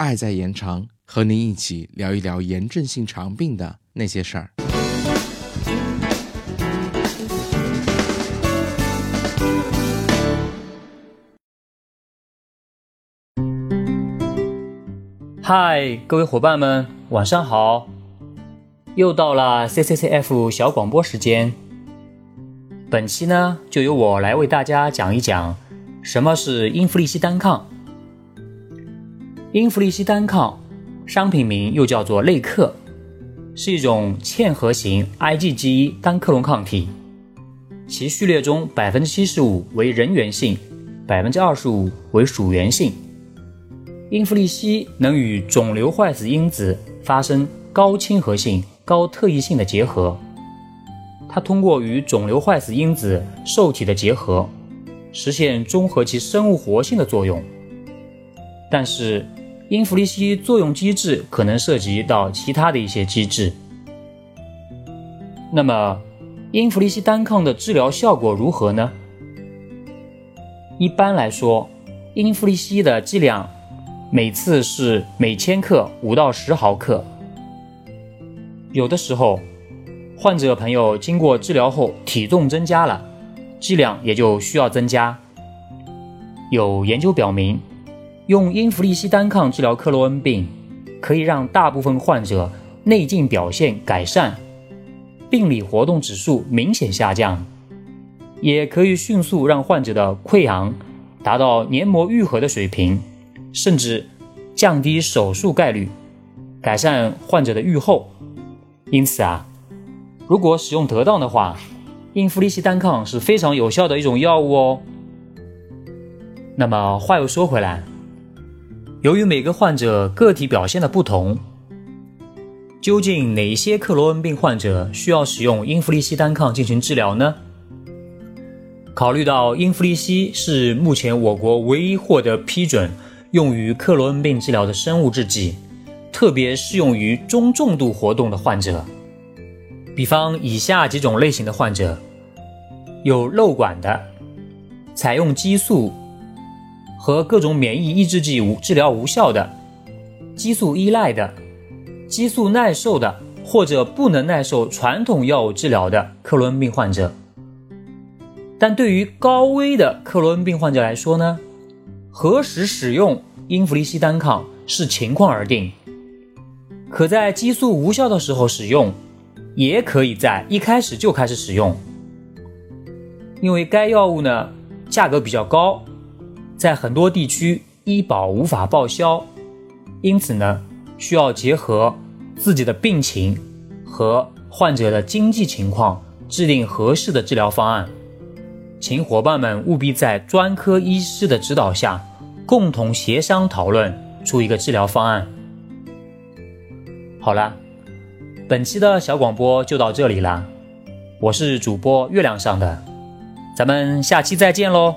爱在延长，和您一起聊一聊炎症性肠病的那些事儿。嗨，各位伙伴们，晚上好！又到了 CCCF 小广播时间。本期呢，就由我来为大家讲一讲什么是英弗利西单抗。英弗利西单抗，商品名又叫做类克，是一种嵌合型 IgG 单克隆抗体，其序列中百分之七十五为人源性，百分之二十五为属源性。英弗利西能与肿瘤坏死因子发生高亲和性、高特异性的结合。它通过与肿瘤坏死因子受体的结合，实现中和其生物活性的作用。但是，英弗利西作用机制可能涉及到其他的一些机制。那么，英弗利西单抗的治疗效果如何呢？一般来说，英弗利西的剂量每次是每千克五到十毫克。有的时候，患者朋友经过治疗后体重增加了，剂量也就需要增加。有研究表明，用英弗利西单抗治疗克罗恩病，可以让大部分患者内镜表现改善，病理活动指数明显下降，也可以迅速让患者的溃疡达到黏膜愈合的水平，甚至降低手术概率，改善患者的预后。因此啊。如果使用得当的话，英弗利西单抗是非常有效的一种药物哦。那么话又说回来，由于每个患者个体表现的不同，究竟哪些克罗恩病患者需要使用英弗利西单抗进行治疗呢？考虑到英弗利西是目前我国唯一获得批准用于克罗恩病治疗的生物制剂，特别适用于中重度活动的患者。比方以下几种类型的患者：有瘘管的，采用激素和各种免疫抑制剂无治疗无效的，激素依赖的，激素耐受的或者不能耐受传统药物治疗的克罗恩病患者。但对于高危的克罗恩病患者来说呢，何时使用英弗利西单抗是情况而定，可在激素无效的时候使用。也可以在一开始就开始使用，因为该药物呢价格比较高，在很多地区医保无法报销，因此呢需要结合自己的病情和患者的经济情况制定合适的治疗方案，请伙伴们务必在专科医师的指导下，共同协商讨论出一个治疗方案。好了。本期的小广播就到这里啦，我是主播月亮上的，咱们下期再见喽。